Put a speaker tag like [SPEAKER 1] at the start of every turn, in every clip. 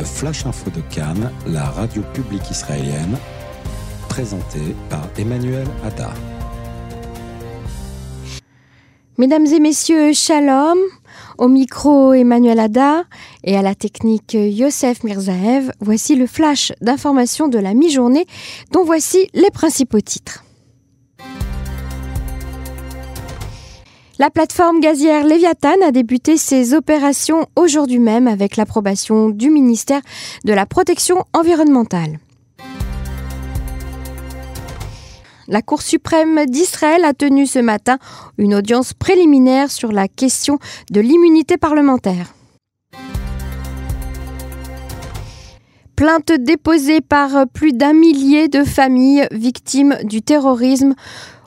[SPEAKER 1] le Flash Info de Cannes, la radio publique israélienne, présenté par Emmanuel Hadda.
[SPEAKER 2] Mesdames et messieurs, shalom. Au micro Emmanuel Hadda et à la technique Yosef Mirzaev, voici le flash d'information de la mi-journée dont voici les principaux titres. La plateforme gazière Léviathan a débuté ses opérations aujourd'hui même avec l'approbation du ministère de la Protection environnementale. La Cour suprême d'Israël a tenu ce matin une audience préliminaire sur la question de l'immunité parlementaire. Plainte déposée par plus d'un millier de familles victimes du terrorisme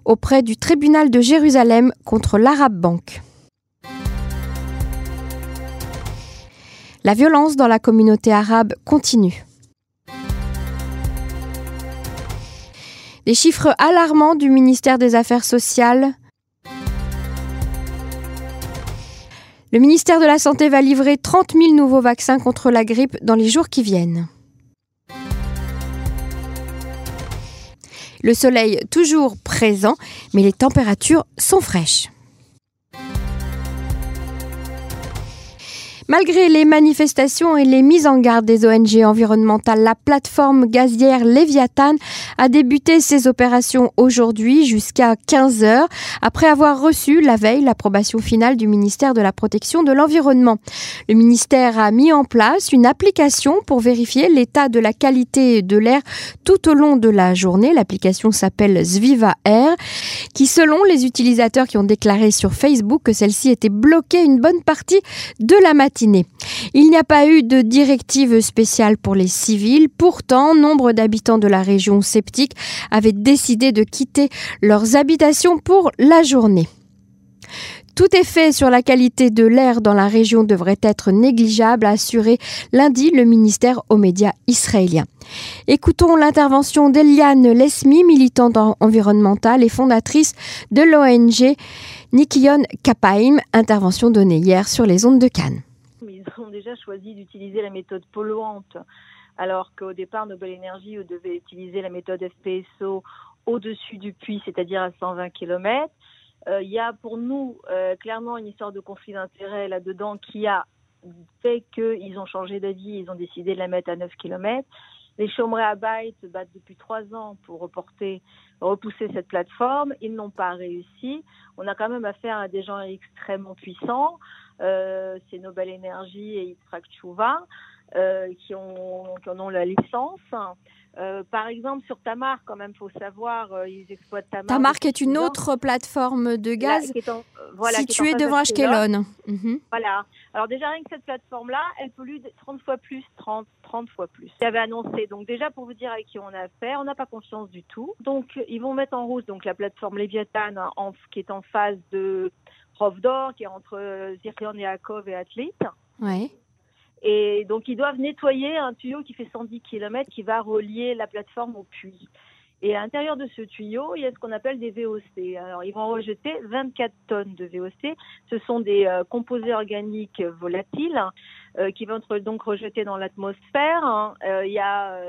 [SPEAKER 2] auprès du tribunal de Jérusalem contre l'Arab Bank. La violence dans la communauté arabe continue. Des chiffres alarmants du ministère des Affaires sociales. Le ministère de la Santé va livrer 30 000 nouveaux vaccins contre la grippe dans les jours qui viennent. Le soleil toujours présent, mais les températures sont fraîches. Malgré les manifestations et les mises en garde des ONG environnementales, la plateforme gazière Léviathan a débuté ses opérations aujourd'hui jusqu'à 15 heures après avoir reçu la veille l'approbation finale du ministère de la Protection de l'Environnement. Le ministère a mis en place une application pour vérifier l'état de la qualité de l'air tout au long de la journée. L'application s'appelle Zviva Air qui, selon les utilisateurs qui ont déclaré sur Facebook que celle-ci était bloquée une bonne partie de la matinée, il n'y a pas eu de directive spéciale pour les civils. Pourtant, nombre d'habitants de la région sceptique avaient décidé de quitter leurs habitations pour la journée. Tout effet sur la qualité de l'air dans la région devrait être négligeable, a assuré lundi le ministère aux médias israéliens. Écoutons l'intervention d'Eliane Lesmi, militante environnementale et fondatrice de l'ONG Nikion Kapaim, intervention donnée hier sur les ondes de Cannes
[SPEAKER 3] ont déjà choisi d'utiliser la méthode polluante, alors qu'au départ, Nobel Energy devait utiliser la méthode FPSO au-dessus du puits, c'est-à-dire à 120 km. Euh, il y a pour nous euh, clairement une histoire de conflit d'intérêts là-dedans qui a fait qu'ils ont changé d'avis, ils ont décidé de la mettre à 9 km. Les Chomré Abay se battent depuis trois ans pour reporter, repousser cette plateforme. Ils n'ont pas réussi. On a quand même affaire à des gens extrêmement puissants. Euh, c'est Nobel Energy et Yitzhak Chouva euh, qui, qui en ont la licence. Euh, par exemple, sur Tamar, quand même, faut savoir, euh, ils exploitent Tamar.
[SPEAKER 2] Tamar, qui est une autre plateforme de gaz située devant Ashkelon.
[SPEAKER 3] Mhm. Voilà. Alors déjà, rien que cette plateforme-là, elle pollue 30 fois plus, 30, 30 fois plus. J'avais annoncé. Donc déjà, pour vous dire avec qui on a affaire, on n'a pas confiance du tout. Donc, ils vont mettre en route donc la plateforme Léviathan, en, qui est en phase de Rovdor, qui est entre Zircon et Akov et Athlete.
[SPEAKER 2] Ouais.
[SPEAKER 3] Et donc, ils doivent nettoyer un tuyau qui fait 110 km qui va relier la plateforme au puits. Et à l'intérieur de ce tuyau, il y a ce qu'on appelle des VOC. Alors, ils vont rejeter 24 tonnes de VOC. Ce sont des euh, composés organiques volatiles qui vont être donc rejetés dans l'atmosphère. Hein. Euh, il y a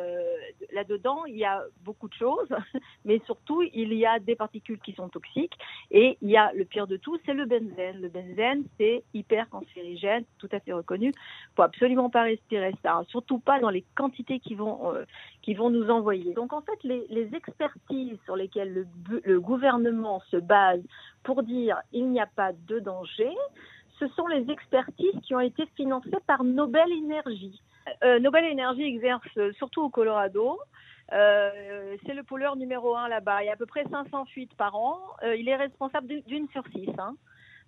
[SPEAKER 3] là-dedans, il y a beaucoup de choses, mais surtout il y a des particules qui sont toxiques et il y a le pire de tout, c'est le benzène. Le benzène, c'est hyper cancérigène, tout à fait reconnu. Faut absolument pas respirer ça, surtout pas dans les quantités qui vont qui vont nous envoyer. Donc en fait, les, les expertises sur lesquelles le, le gouvernement se base pour dire il n'y a pas de danger, ce sont les expertises qui ont été financées par Nobel Energy. Euh, Nobel Energy exerce surtout au Colorado. Euh, c'est le pollueur numéro un là-bas. Il y a à peu près 500 fuites par an. Euh, il est responsable d'une sur six. Hein.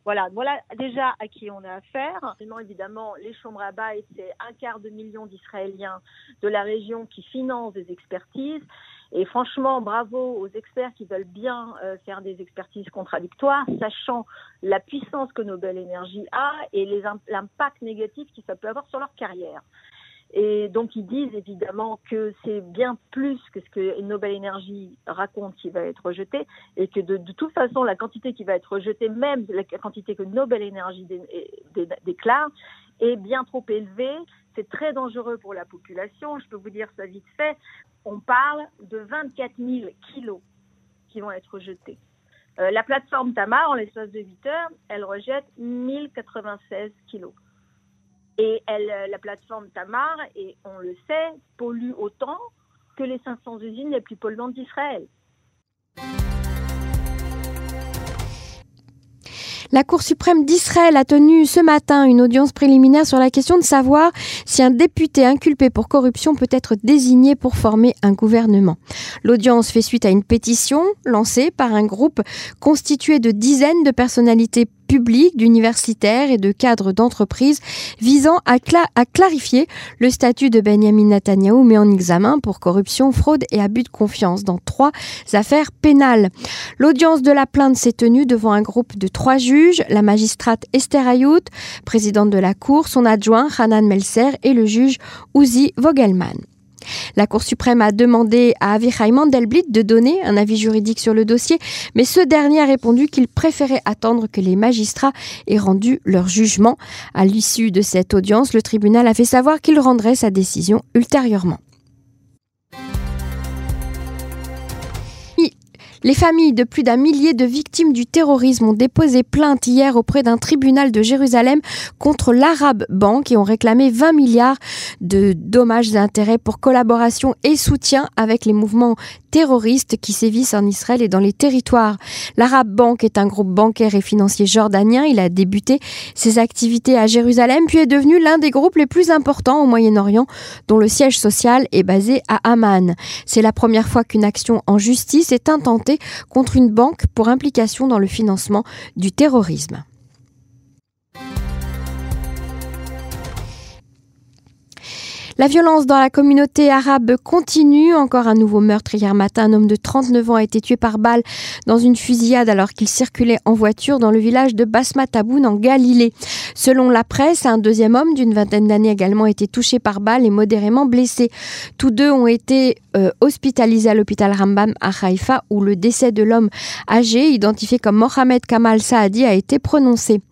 [SPEAKER 3] Voilà, voilà déjà à qui on a affaire. Évidemment, les chambres à bail, c'est un quart de million d'Israéliens de la région qui financent des expertises. Et franchement, bravo aux experts qui veulent bien euh, faire des expertises contradictoires, sachant la puissance que Nobel Energy a et l'impact négatif que ça peut avoir sur leur carrière. Et donc ils disent évidemment que c'est bien plus que ce que Nobel Energy raconte qui va être rejeté et que de, toute façon la quantité qui va être rejetée, même la quantité que Nobel Energy déclare, est bien trop élevé. C'est très dangereux pour la population. Je peux vous dire ça vite fait. On parle de 24 000 kilos qui vont être jetés. Euh, la plateforme Tamar, en l'espace de 8 heures, elle rejette 1096 kilos. Et euh, la plateforme Tamar, et on le sait, pollue autant que les 500 usines les plus polluantes d'Israël.
[SPEAKER 2] La Cour suprême d'Israël a tenu ce matin une audience préliminaire sur la question de savoir si un député inculpé pour corruption peut être désigné pour former un gouvernement. L'audience fait suite à une pétition lancée par un groupe constitué de dizaines de personnalités publics, d'universitaires et de cadres d'entreprises visant à, clarifier le statut de Benjamin Netanyahu mis en examen pour corruption, fraude et abus de confiance dans trois affaires pénales. L'audience de la plainte s'est tenue devant un groupe de trois juges, la magistrate Esther Ayout, présidente de la Cour, son adjoint Hanan Melser et le juge Uzi Vogelman. La Cour suprême a demandé à Avichai Mandelblit de donner un avis juridique sur le dossier, mais ce dernier a répondu qu'il préférait attendre que les magistrats aient rendu leur jugement. À l'issue de cette audience, le tribunal a fait savoir qu'il rendrait sa décision ultérieurement. Les familles de plus d'un millier de victimes du terrorisme ont déposé plainte hier auprès d'un tribunal de Jérusalem contre l'Arab Bank et ont réclamé 20 milliards de dommages et intérêts pour collaboration et soutien avec les mouvements terroristes qui sévissent en Israël et dans les territoires. L'Arab Bank est un groupe bancaire et financier jordanien. Il a débuté ses activités à Jérusalem puis est devenu l'un des groupes les plus importants au Moyen-Orient dont le siège social est basé à Amman. C'est la première fois qu'une action en justice est intentée contre une banque pour implication dans le financement du terrorisme. La violence dans la communauté arabe continue. Encore un nouveau meurtre hier matin. Un homme de 39 ans a été tué par balle dans une fusillade alors qu'il circulait en voiture dans le village de Basmataboun en Galilée. Selon la presse, un deuxième homme d'une vingtaine d'années a également été touché par balle et modérément blessé. Tous deux ont été euh, hospitalisés à l'hôpital Rambam à Haïfa où le décès de l'homme âgé, identifié comme Mohamed Kamal Saadi, a été prononcé.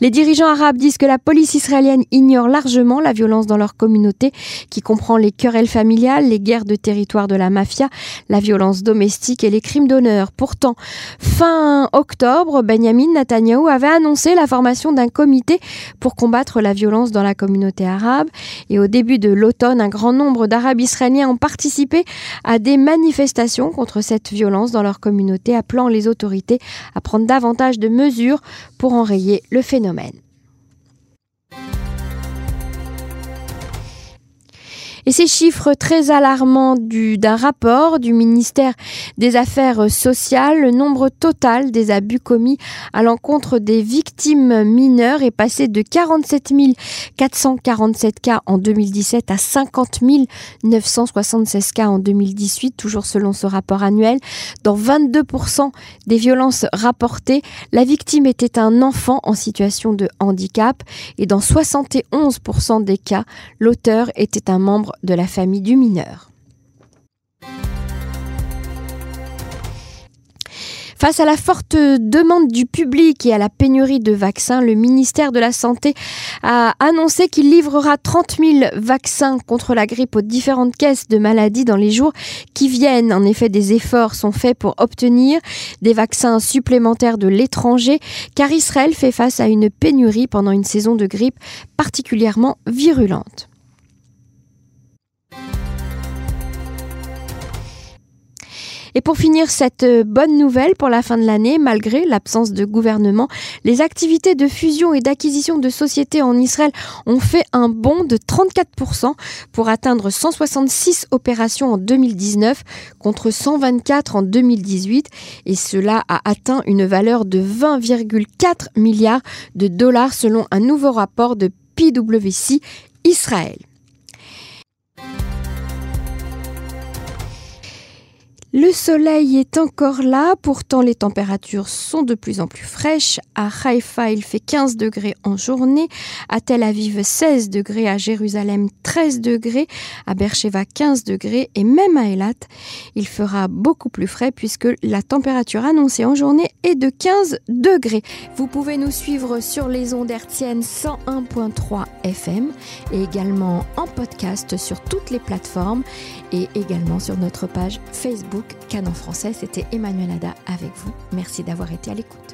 [SPEAKER 2] Les dirigeants arabes disent que la police israélienne ignore largement la violence dans leur communauté qui comprend les querelles familiales, les guerres de territoire de la mafia, la violence domestique et les crimes d'honneur. Pourtant, fin octobre, Benjamin Netanyahu avait annoncé la formation d'un comité pour combattre la violence dans la communauté arabe. Et au début de l'automne, un grand nombre d'Arabes israéliens ont participé à des manifestations contre cette violence dans leur communauté, appelant les autorités à prendre davantage de mesures pour enrayer le phénomène. Et ces chiffres très alarmants d'un rapport du ministère des Affaires sociales, le nombre total des abus commis à l'encontre des victimes mineures est passé de 47 447 cas en 2017 à 50 976 cas en 2018, toujours selon ce rapport annuel. Dans 22% des violences rapportées, la victime était un enfant en situation de handicap et dans 71% des cas, l'auteur était un membre de la famille du mineur. Face à la forte demande du public et à la pénurie de vaccins, le ministère de la Santé a annoncé qu'il livrera 30 000 vaccins contre la grippe aux différentes caisses de maladies dans les jours qui viennent. En effet, des efforts sont faits pour obtenir des vaccins supplémentaires de l'étranger, car Israël fait face à une pénurie pendant une saison de grippe particulièrement virulente. Et pour finir cette euh, bonne nouvelle pour la fin de l'année, malgré l'absence de gouvernement, les activités de fusion et d'acquisition de sociétés en Israël ont fait un bond de 34% pour atteindre 166 opérations en 2019 contre 124 en 2018 et cela a atteint une valeur de 20,4 milliards de dollars selon un nouveau rapport de PwC Israël. Le soleil est encore là, pourtant les températures sont de plus en plus fraîches. À Haïfa, il fait 15 degrés en journée, à Tel Aviv 16 degrés, à Jérusalem 13 degrés, à Beersheba 15 degrés. Et même à Elat, il fera beaucoup plus frais puisque la température annoncée en journée est de 15 degrés. Vous pouvez nous suivre sur les ondes hertziennes 101.3 FM et également en podcast sur toutes les plateformes et également sur notre page Facebook Canon français. C'était Emmanuel Ada avec vous. Merci d'avoir été à l'écoute.